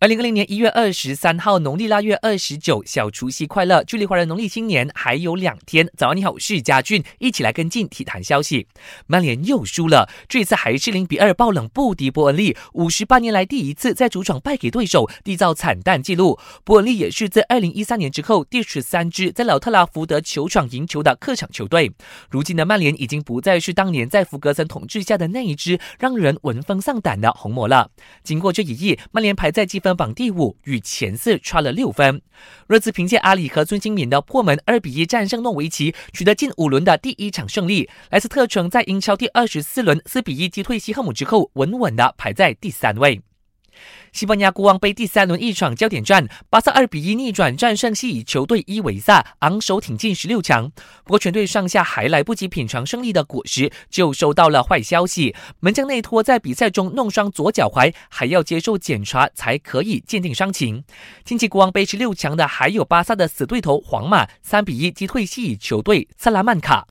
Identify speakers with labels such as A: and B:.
A: 二零二零年一月二十三号，农历腊月二十九，小除夕快乐！距离华人农历新年还有两天。早上你好，我是嘉俊，一起来跟进体坛消息。曼联又输了，这次还是零比二爆冷不敌伯恩利，五十八年来第一次在主场败给对手，缔造惨淡纪录。伯恩利也是在二零一三年之后第十三支在老特拉福德球场赢球的客场球队。如今的曼联已经不再是当年在福格森统治下的那一支让人闻风丧胆的红魔了。经过这一役，曼联排在积分分。榜第五，与前四差了六分。热刺凭借阿里和孙兴敏的破门，二比一战胜诺维奇，取得近五轮的第一场胜利。莱斯特城在英超第二十四轮四比一击退西汉姆之后，稳稳的排在第三位。西班牙国王杯第三轮一场焦点战，巴萨二比一逆转战胜西乙球队伊维萨，昂首挺进十六强。不过全队上下还来不及品尝胜利的果实，就收到了坏消息：门将内托在比赛中弄伤左脚踝，还要接受检查才可以鉴定伤情。晋级国王杯十六强的还有巴萨的死对头皇马，三比一击退西乙球队萨拉曼卡。